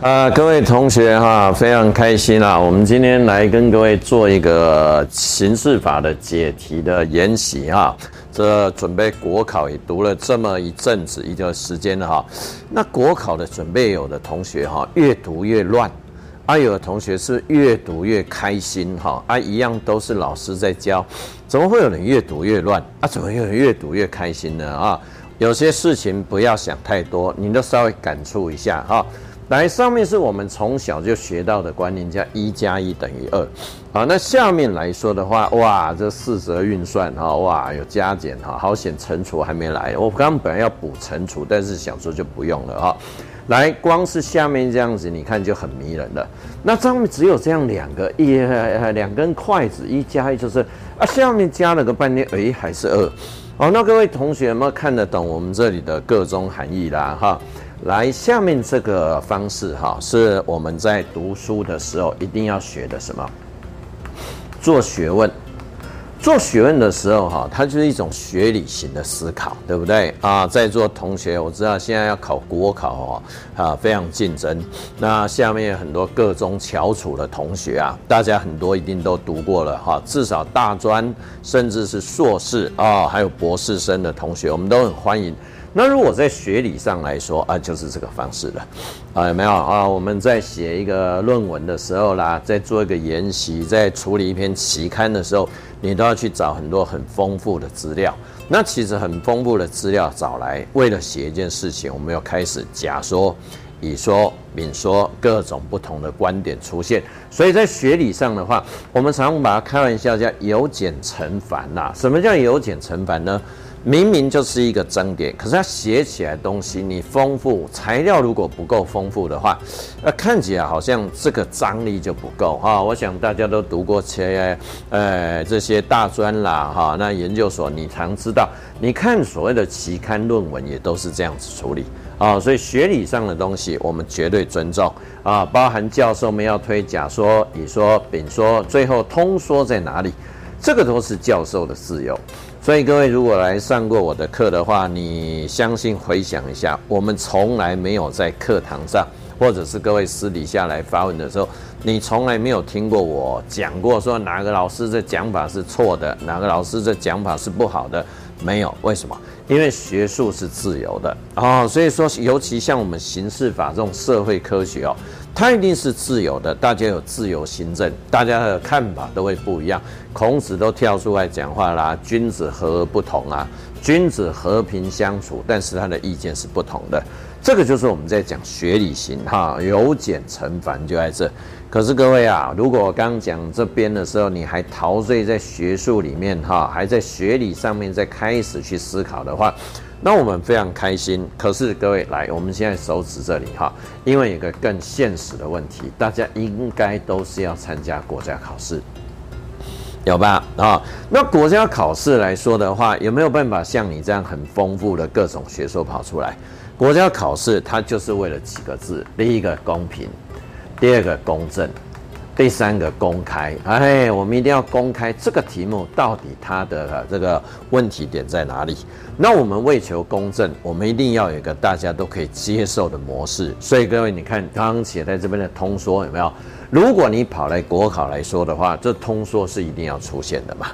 啊、各位同学哈，非常开心啊！我们今天来跟各位做一个刑事法的解题的研习哈。这准备国考也读了这么一阵子一段时间了哈。那国考的准备，有的同学哈越读越乱，啊，有的同学是越读越开心哈。啊，一样都是老师在教，怎么会有人越读越乱？啊，怎么会有人越读越开心呢？啊，有些事情不要想太多，你都稍微感触一下哈。来，上面是我们从小就学到的观念，叫一加一等于二。好，那下面来说的话，哇，这四则运算哈，哇，有加减哈，好险乘除还没来。我刚刚本来要补乘除，但是想说就不用了哈。来，光是下面这样子，你看就很迷人了。那上面只有这样两个一两根筷子，一加一就是啊，下面加了个半天，诶，还是二。好，那各位同学有没有看得懂我们这里的各种含义啦？哈。来，下面这个方式哈，是我们在读书的时候一定要学的什么？做学问，做学问的时候哈，它就是一种学理型的思考，对不对啊？在座同学，我知道现在要考国考哦，啊，非常竞争。那下面很多各中翘楚的同学啊，大家很多一定都读过了哈，至少大专甚至是硕士啊，还有博士生的同学，我们都很欢迎。那如果在学理上来说啊，就是这个方式了，啊有没有啊？我们在写一个论文的时候啦，在做一个研习，在处理一篇期刊的时候，你都要去找很多很丰富的资料。那其实很丰富的资料找来，为了写一件事情，我们要开始假说、乙说、丙说，各种不同的观点出现。所以在学理上的话，我们常常把它开玩笑叫由简成繁呐。什么叫由简成繁呢？明明就是一个争点，可是它写起来东西你丰富，材料如果不够丰富的话，呃，看起来好像这个张力就不够哈。我想大家都读过些呃这些大专啦哈，那研究所你常知道，你看所谓的期刊论文也都是这样子处理啊。所以学理上的东西我们绝对尊重啊，包含教授们要推甲说、乙说、丙说，最后通说在哪里，这个都是教授的自由。所以各位如果来上过我的课的话，你相信回想一下，我们从来没有在课堂上，或者是各位私底下来发问的时候，你从来没有听过我讲过说哪个老师的讲法是错的，哪个老师的讲法是不好的，没有。为什么？因为学术是自由的啊，所以说，尤其像我们刑事法这种社会科学哦。它一定是自由的，大家有自由心证，大家的看法都会不一样。孔子都跳出来讲话啦，君子和而不同啊，君子和平相处，但是他的意见是不同的。这个就是我们在讲学理型哈，由简成繁就在这。可是各位啊，如果我刚讲这边的时候，你还陶醉在学术里面哈，还在学理上面在开始去思考的话。那我们非常开心，可是各位来，我们现在手指这里哈，因为有个更现实的问题，大家应该都是要参加国家考试，有吧？啊，那国家考试来说的话，有没有办法像你这样很丰富的各种学说跑出来？国家考试它就是为了几个字：第一个公平，第二个公正。第三个公开，哎，我们一定要公开这个题目到底它的这个问题点在哪里？那我们为求公正，我们一定要有一个大家都可以接受的模式。所以各位，你看刚刚写在这边的通说有没有？如果你跑来国考来说的话，这通说是一定要出现的嘛？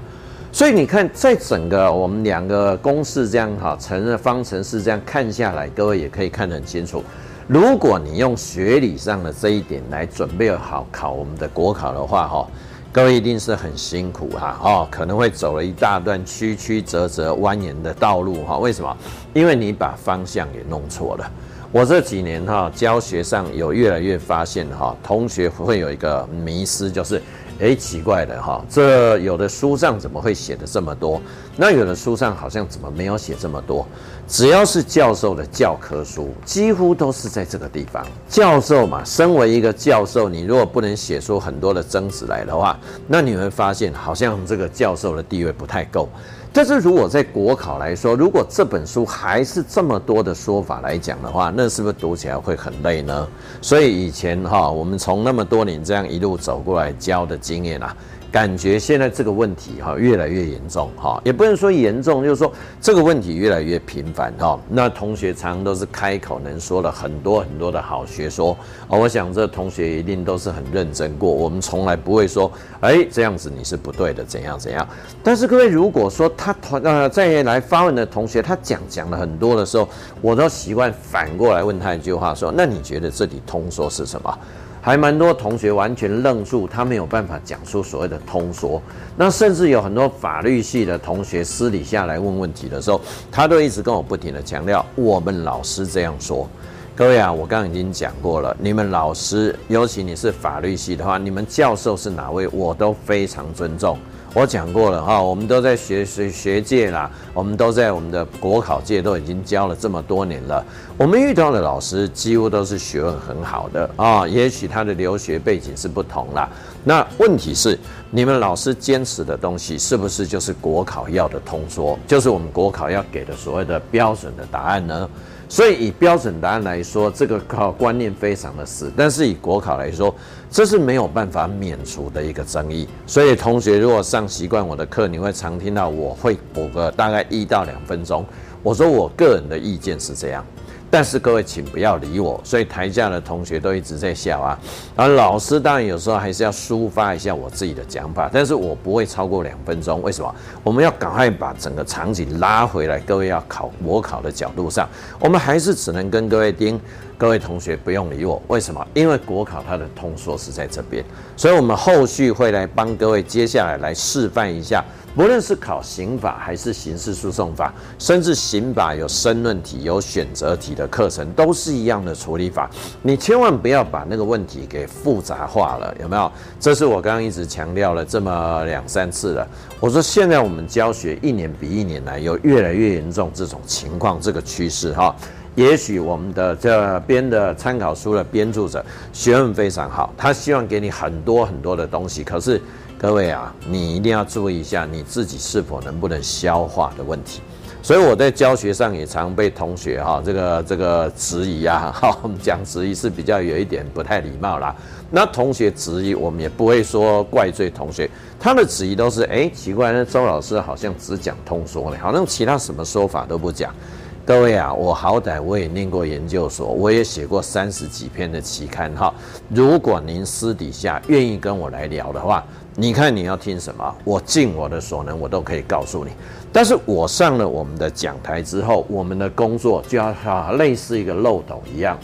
所以你看，在整个我们两个公式这样哈，乘的方程式这样看下来，各位也可以看得很清楚。如果你用学理上的这一点来准备好考我们的国考的话，哈，各位一定是很辛苦哈，哦，可能会走了一大段曲曲折折、蜿蜒的道路哈。为什么？因为你把方向给弄错了。我这几年哈教学上有越来越发现哈，同学会有一个迷思，就是。诶，奇怪的哈，这有的书上怎么会写的这么多？那有的书上好像怎么没有写这么多？只要是教授的教科书，几乎都是在这个地方。教授嘛，身为一个教授，你如果不能写出很多的争执来的话，那你会发现好像这个教授的地位不太够。但是如果在国考来说，如果这本书还是这么多的说法来讲的话，那是不是读起来会很累呢？所以以前哈，我们从那么多年这样一路走过来教的经验啊，感觉现在这个问题哈越来越严重哈，也不能说严重，就是说这个问题越来越频繁哈。那同学常常都是开口能说了很多很多的好学说，我想这同学一定都是很认真过，我们从来不会说，哎，这样子你是不对的，怎样怎样。但是各位如果说他团呃再来发问的同学，他讲讲了很多的时候，我都习惯反过来问他一句话说，那你觉得这里通说是什么？还蛮多同学完全愣住，他没有办法讲出所谓的通说。那甚至有很多法律系的同学私底下来问问题的时候，他都一直跟我不停的强调，我们老师这样说。各位啊，我刚刚已经讲过了，你们老师，尤其你是法律系的话，你们教授是哪位，我都非常尊重。我讲过了哈，我们都在学学学界啦，我们都在我们的国考界都已经教了这么多年了。我们遇到的老师几乎都是学问很好的啊，也许他的留学背景是不同啦。那问题是，你们老师坚持的东西是不是就是国考要的通说，就是我们国考要给的所谓的标准的答案呢？所以以标准答案来说，这个考观念非常的死。但是以国考来说，这是没有办法免除的一个争议。所以同学如果上习惯我的课，你会常听到我会补个大概一到两分钟。我说我个人的意见是这样。但是各位，请不要理我。所以台下的同学都一直在笑啊。然后老师当然有时候还是要抒发一下我自己的讲法，但是我不会超过两分钟。为什么？我们要赶快把整个场景拉回来。各位要考模考的角度上，我们还是只能跟各位听。各位同学不用理我。为什么？因为国考它的通说是在这边，所以我们后续会来帮各位接下来来示范一下。不论是考刑法还是刑事诉讼法，甚至刑法有申论题、有选择题的课程，都是一样的处理法。你千万不要把那个问题给复杂化了，有没有？这是我刚刚一直强调了这么两三次了。我说现在我们教学一年比一年来有越来越严重这种情况，这个趋势哈。也许我们的这边的参考书的编著者学问非常好，他希望给你很多很多的东西，可是。各位啊，你一定要注意一下你自己是否能不能消化的问题。所以我在教学上也常被同学哈这个这个质疑啊，哈，我们讲质疑是比较有一点不太礼貌啦。那同学质疑，我们也不会说怪罪同学，他的质疑都是哎，奇怪，那周老师好像只讲通说呢，好像其他什么说法都不讲。各位啊，我好歹我也念过研究所，我也写过三十几篇的期刊哈。如果您私底下愿意跟我来聊的话，你看你要听什么？我尽我的所能，我都可以告诉你。但是我上了我们的讲台之后，我们的工作就要哈类似一个漏斗一样。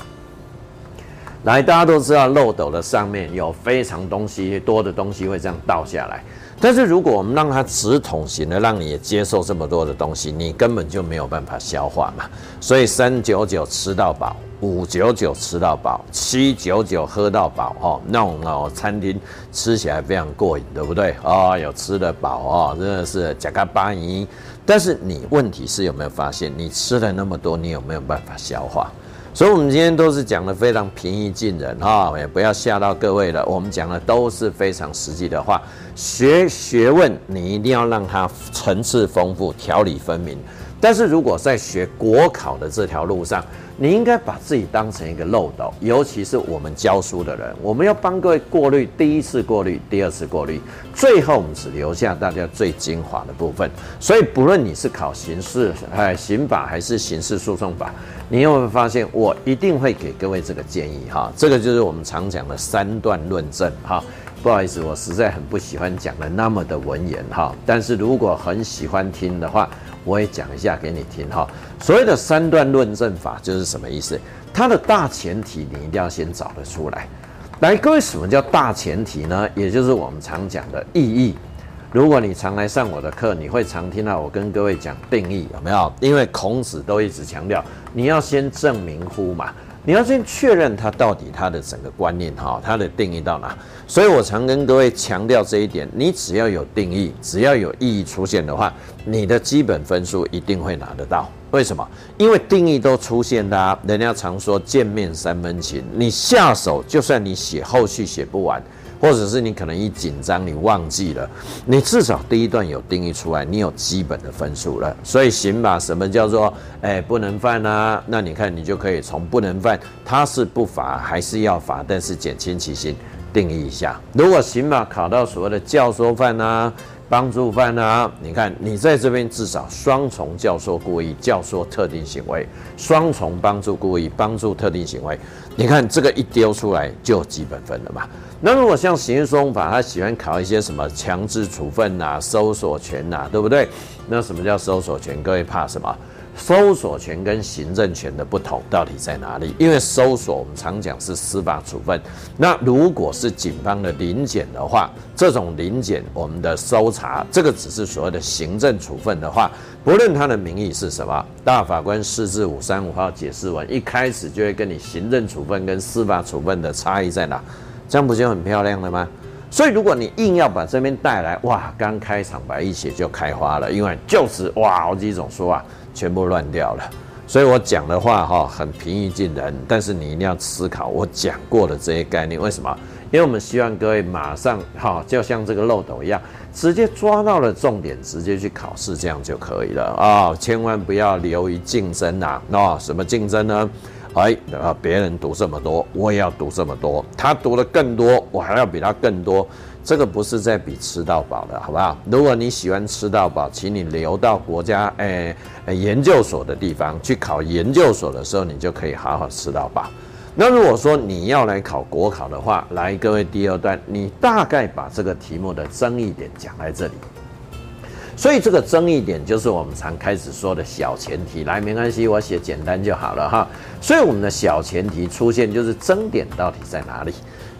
来，大家都知道漏斗的上面有非常东西多的东西会这样倒下来。但是如果我们让它直筒型的，让你也接受这么多的东西，你根本就没有办法消化嘛。所以三九九吃到饱。五九九吃到饱，七九九喝到饱，哦，那种哦餐厅吃起来非常过瘾，对不对？哦，有吃得饱哦，真的是呷甲饱圆。但是你问题是有没有发现，你吃了那么多，你有没有办法消化？所以，我们今天都是讲的非常平易近人哈，也不要吓到各位了。我们讲的都是非常实际的话，学学问你一定要让它层次丰富、条理分明。但是如果在学国考的这条路上，你应该把自己当成一个漏斗，尤其是我们教书的人，我们要帮各位过滤第一次过滤，第二次过滤，最后我们只留下大家最精华的部分。所以，不论你是考刑事、哎刑法还是刑事诉讼法，你有没有发现，我一定会给各位这个建议哈？这个就是我们常讲的三段论证哈。不好意思，我实在很不喜欢讲的那么的文言哈，但是如果很喜欢听的话。我也讲一下给你听哈。所谓的三段论证法就是什么意思？它的大前提你一定要先找得出来。来，各位，什么叫大前提呢？也就是我们常讲的意义。如果你常来上我的课，你会常听到我跟各位讲定义，有没有？因为孔子都一直强调，你要先证明乎嘛。你要先确认它到底它的整个观念哈，它的定义到哪？所以我常跟各位强调这一点：你只要有定义，只要有意义出现的话，你的基本分数一定会拿得到。为什么？因为定义都出现啦，人家常说见面三分情，你下手就算你写后续写不完。或者是你可能一紧张，你忘记了，你至少第一段有定义出来，你有基本的分数了。所以刑法什么叫做哎不能犯啊？那你看你就可以从不能犯，他是不罚还是要罚，但是减轻其刑，定义一下。如果刑法考到所谓的教唆犯啊、帮助犯啊，你看你在这边至少双重教唆故意、教唆特定行为，双重帮助故意、帮助特定行为，你看这个一丢出来就基本分了嘛。那如果像刑事诉讼法，他喜欢考一些什么强制处分呐、搜索权呐，对不对？那什么叫搜索权？各位怕什么？搜索权跟行政权的不同到底在哪里？因为搜索我们常讲是司法处分，那如果是警方的临检的话，这种临检我们的搜查，这个只是所谓的行政处分的话，不论它的名义是什么，大法官释字五三五号解释文一开始就会跟你行政处分跟司法处分的差异在哪，这样不就很漂亮了吗？所以如果你硬要把这边带来，哇，刚开场白一写就开花了，因为就是哇，好几种说法。全部乱掉了，所以我讲的话哈很平易近人，但是你一定要思考我讲过的这些概念。为什么？因为我们希望各位马上哈，就像这个漏斗一样，直接抓到了重点，直接去考试，这样就可以了啊！千万不要流于竞争呐！那什么竞争呢？哎，啊，别人读这么多，我也要读这么多，他读的更多，我还要比他更多。这个不是在比吃到饱的，好不好？如果你喜欢吃到饱，请你留到国家诶研究所的地方去考研究所的时候，你就可以好好吃到饱。那如果说你要来考国考的话，来各位第二段，你大概把这个题目的争议点讲在这里。所以这个争议点就是我们常开始说的小前提。来，没关系，我写简单就好了哈。所以我们的小前提出现就是争点到底在哪里？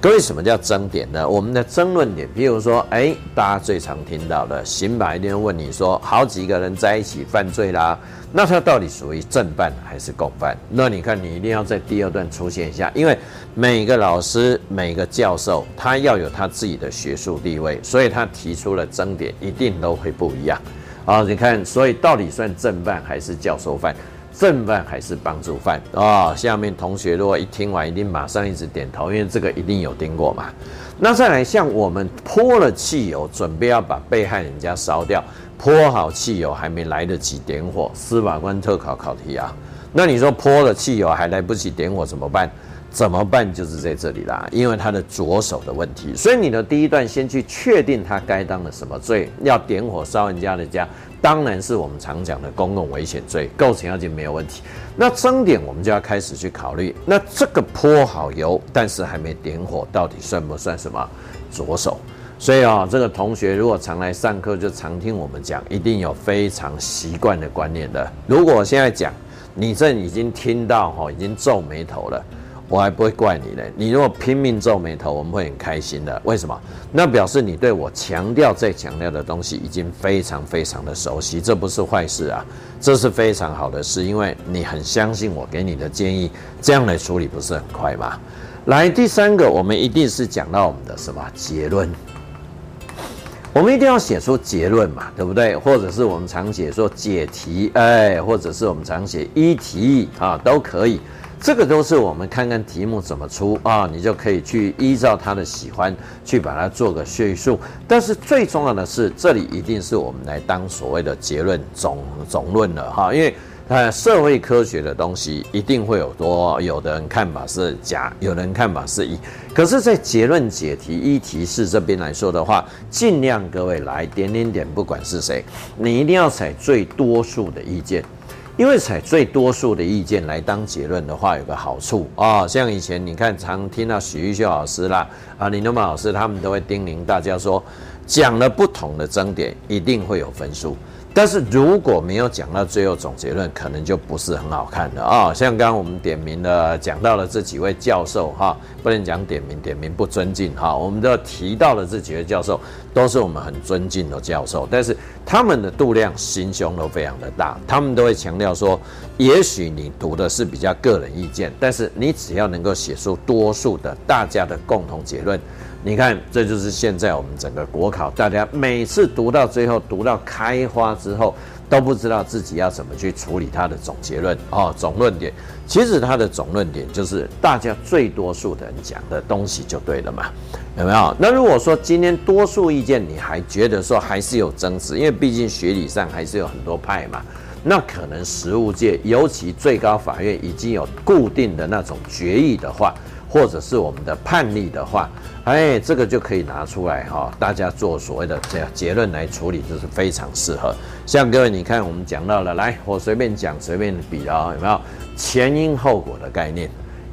各位，什么叫争点呢？我们的争论点，譬如说，哎，大家最常听到的刑法一定会问你说，好几个人在一起犯罪啦，那他到底属于正犯还是共犯？那你看，你一定要在第二段出现一下，因为每个老师、每个教授，他要有他自己的学术地位，所以他提出了争点，一定都会不一样。啊，你看，所以到底算正犯还是教授犯？正犯还是帮助犯啊？下面同学如果一听完，一定马上一直点头，因为这个一定有听过嘛。那再来，像我们泼了汽油，准备要把被害人家烧掉，泼好汽油还没来得及点火，司法官特考考题啊。那你说泼了汽油还来不及点火怎么办？怎么办？就是在这里啦，因为他的着手的问题。所以你的第一段先去确定他该当的什么罪，要点火烧人家的家。当然是我们常讲的公共危险罪，构成要件没有问题。那争点我们就要开始去考虑，那这个泼好油，但是还没点火，到底算不算什么着手？所以啊、哦，这个同学如果常来上课，就常听我们讲，一定有非常习惯的观念的。如果现在讲，你这已经听到哈，已经皱眉头了。我还不会怪你嘞。你如果拼命皱眉头，我们会很开心的。为什么？那表示你对我强调再强调的东西已经非常非常的熟悉，这不是坏事啊，这是非常好的事，因为你很相信我给你的建议，这样来处理不是很快吗？来，第三个，我们一定是讲到我们的什么结论？我们一定要写出结论嘛，对不对？或者是我们常写说解题，哎，或者是我们常写一题啊，都可以。这个都是我们看看题目怎么出啊，你就可以去依照他的喜欢去把它做个叙述。但是最重要的是，这里一定是我们来当所谓的结论总总论了哈，因为呃社会科学的东西一定会有多，有的人看法是甲，有人看法是乙。可是，在结论解题一题式这边来说的话，尽量各位来点点点，不管是谁，你一定要采最多数的意见。因为采最多数的意见来当结论的话，有个好处啊，像以前你看常听到许玉秀老师啦，啊林东茂老师，他们都会叮咛大家说，讲了不同的争点，一定会有分数。但是如果没有讲到最后总结论，可能就不是很好看的啊。像刚刚我们点名的讲到了这几位教授哈，不能讲点名，点名不尊敬哈。我们都提到了这几位教授，都是我们很尊敬的教授，但是他们的度量心胸都非常的大，他们都会强调说，也许你读的是比较个人意见，但是你只要能够写出多数的大家的共同结论。你看，这就是现在我们整个国考，大家每次读到最后，读到开花之后，都不知道自己要怎么去处理它的总结论哦，总论点。其实它的总论点就是大家最多数的人讲的东西就对了嘛，有没有？那如果说今天多数意见你还觉得说还是有争执，因为毕竟学理上还是有很多派嘛，那可能实务界，尤其最高法院已经有固定的那种决议的话。或者是我们的判例的话，哎，这个就可以拿出来哈，大家做所谓的这样结论来处理，这是非常适合。像各位，你看我们讲到了，来，我随便讲，随便比啊，有没有前因后果的概念？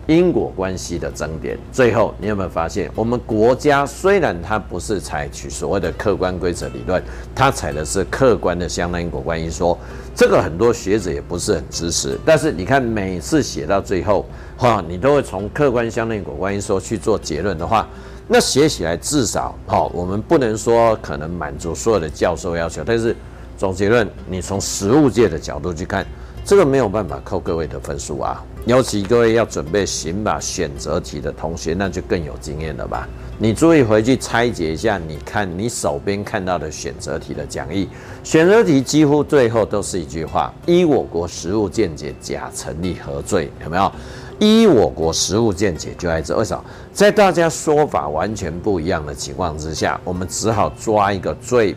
因果关系的争点，最后你有没有发现，我们国家虽然它不是采取所谓的客观规则理论，它采的是客观的相当因果关系说，这个很多学者也不是很支持。但是你看每次写到最后，哈，你都会从客观相当因果关系说去做结论的话，那写起来至少，哈，我们不能说可能满足所有的教授要求，但是总结论，你从实务界的角度去看。这个没有办法扣各位的分数啊，尤其各位要准备刑法选择题的同学，那就更有经验了吧？你注意回去拆解一下，你看你手边看到的选择题的讲义，选择题几乎最后都是一句话：依我国实务见解，甲成立何罪？有没有？依我国实务见解就在这。为什么？在大家说法完全不一样的情况之下，我们只好抓一个最。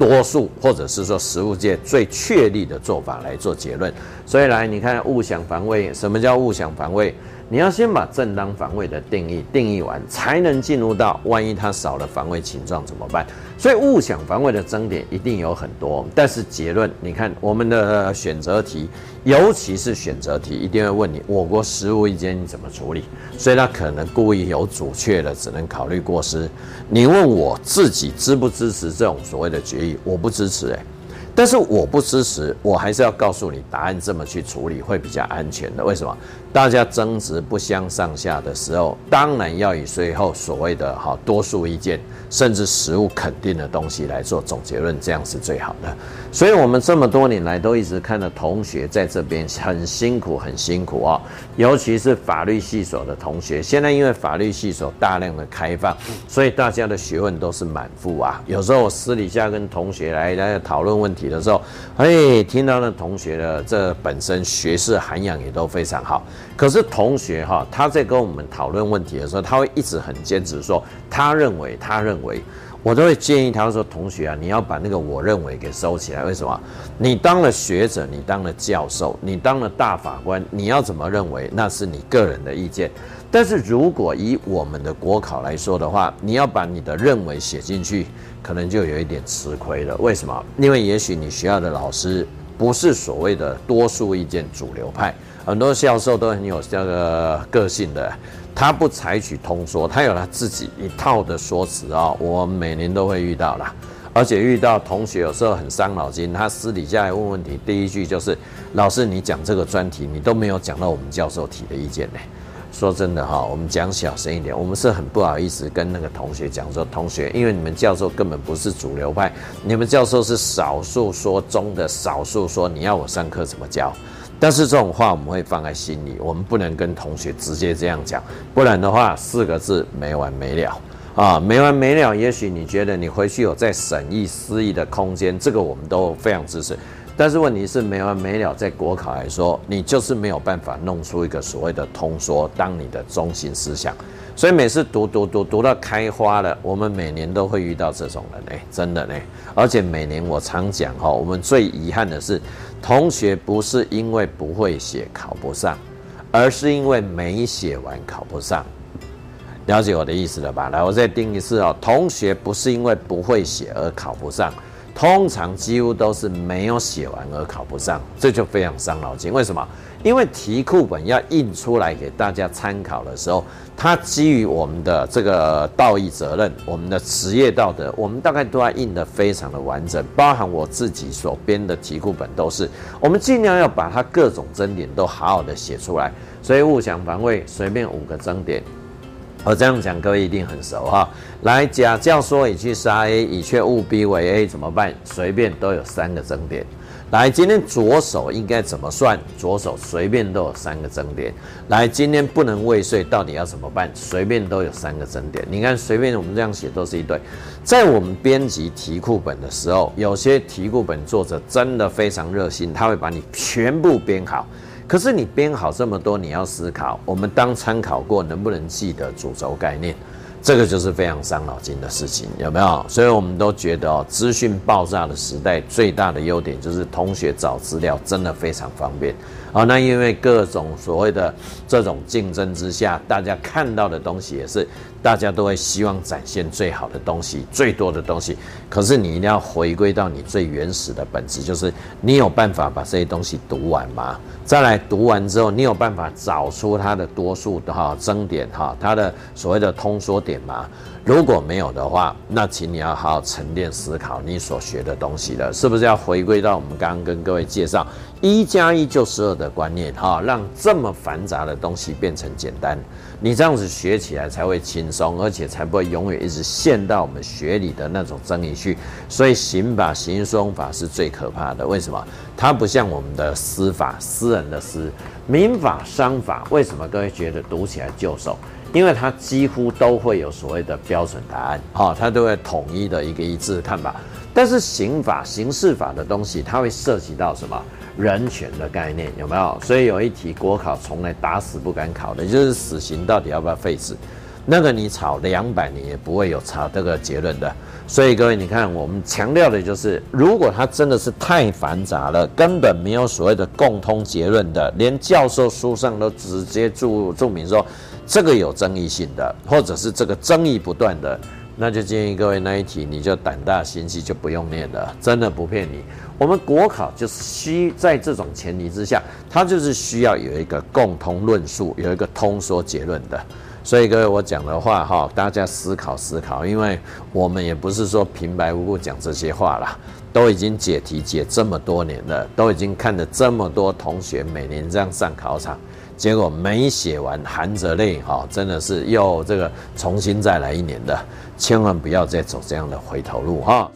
多数或者是说实物界最确立的做法来做结论，所以来你看误想防卫，什么叫误想防卫？你要先把正当防卫的定义定义完，才能进入到万一他少了防卫情状怎么办？所以误想防卫的争点一定有很多，但是结论，你看我们的选择题，尤其是选择题，一定会问你我国实务意见你怎么处理？所以他可能故意有阻却的，只能考虑过失。你问我自己支不支持这种所谓的决议？我不支持、欸，诶。但是我不支持，我还是要告诉你答案，这么去处理会比较安全的。为什么？大家争执不相上下的时候，当然要以最后所谓的哈多数意见，甚至实物肯定的东西来做总结论，这样是最好的。所以，我们这么多年来都一直看到同学在这边很辛苦，很辛苦啊，尤其是法律系所的同学。现在因为法律系所大量的开放，所以大家的学问都是满腹啊。有时候私底下跟同学来来讨论问题的时候，哎，听到那同学的这本身学识涵养也都非常好。可是同学哈，他在跟我们讨论问题的时候，他会一直很坚持说，他认为，他认为，我都会建议他说，同学啊，你要把那个我认为给收起来。为什么？你当了学者，你当了教授，你当了大法官，你要怎么认为，那是你个人的意见。但是如果以我们的国考来说的话，你要把你的认为写进去，可能就有一点吃亏了。为什么？因为也许你学校的老师不是所谓的多数意见主流派。很多教授都很有这个个性的，他不采取通说，他有他自己一套的说辞啊。我每年都会遇到啦，而且遇到同学有时候很伤脑筋，他私底下来问问题，第一句就是：“老师，你讲这个专题，你都没有讲到我们教授提的意见呢。”说真的哈，我们讲小声一点，我们是很不好意思跟那个同学讲说，同学，因为你们教授根本不是主流派，你们教授是少数说中的少数说，你要我上课怎么教？但是这种话我们会放在心里，我们不能跟同学直接这样讲，不然的话四个字没完没了啊，没完没了。也许你觉得你回去有在审议思议的空间，这个我们都非常支持。但是问题是没完没了，在国考来说，你就是没有办法弄出一个所谓的通说当你的中心思想。所以每次读读读读到开花了，我们每年都会遇到这种人哎，真的呢。而且每年我常讲哈，我们最遗憾的是。同学不是因为不会写考不上，而是因为没写完考不上。了解我的意思了吧？来，我再定一次哦。同学不是因为不会写而考不上，通常几乎都是没有写完而考不上，这就非常伤脑筋。为什么？因为题库本要印出来给大家参考的时候，它基于我们的这个道义责任，我们的职业道德，我们大概都要印得非常的完整，包含我自己所编的题库本都是，我们尽量要把它各种争点都好好的写出来。所以误想防卫，随便五个争点，我这样讲各位一定很熟哈。来，甲教唆乙去杀 A，乙却误 B 为 A，怎么办？随便都有三个争点。来，今天左手应该怎么算？左手随便都有三个争点。来，今天不能未遂，到底要怎么办？随便都有三个争点。你看，随便我们这样写都是一对。在我们编辑题库本的时候，有些题库本作者真的非常热心，他会把你全部编好。可是你编好这么多，你要思考，我们当参考过能不能记得主轴概念？这个就是非常伤脑筋的事情，有没有？所以我们都觉得哦，资讯爆炸的时代最大的优点就是同学找资料真的非常方便好。那因为各种所谓的这种竞争之下，大家看到的东西也是大家都会希望展现最好的东西、最多的东西。可是你一定要回归到你最原始的本质，就是你有办法把这些东西读完吗？再来读完之后，你有办法找出它的多数的哈增点哈，它的所谓的通缩点吗？如果没有的话，那请你要好好沉淀思考你所学的东西了，是不是要回归到我们刚刚跟各位介绍一加一就是二的观念哈，让这么繁杂的东西变成简单，你这样子学起来才会轻松，而且才不会永远一直陷到我们学理的那种争议去。所以刑法、刑诉法是最可怕的，为什么？它不像我们的司法，私人的私，民法、商法，为什么各位觉得读起来就手？因为它几乎都会有所谓的标准答案，哈，它都会统一的一个一致的看法。但是刑法、刑事法的东西，它会涉及到什么人权的概念，有没有？所以有一题国考从来打死不敢考的，就是死刑到底要不要废止？那个你吵两百年也不会有炒这个结论的。所以各位，你看我们强调的就是，如果它真的是太繁杂了，根本没有所谓的共通结论的，连教授书上都直接注注明说。这个有争议性的，或者是这个争议不断的，那就建议各位那一题你就胆大心细，就不用念了，真的不骗你。我们国考就是需在这种前提之下，它就是需要有一个共同论述，有一个通说结论的。所以各位我讲的话哈，大家思考思考，因为我们也不是说平白无故讲这些话啦，都已经解题解这么多年了，都已经看了这么多同学每年这样上考场。结果没写完，含着泪哈，真的是又这个重新再来一年的，千万不要再走这样的回头路哈。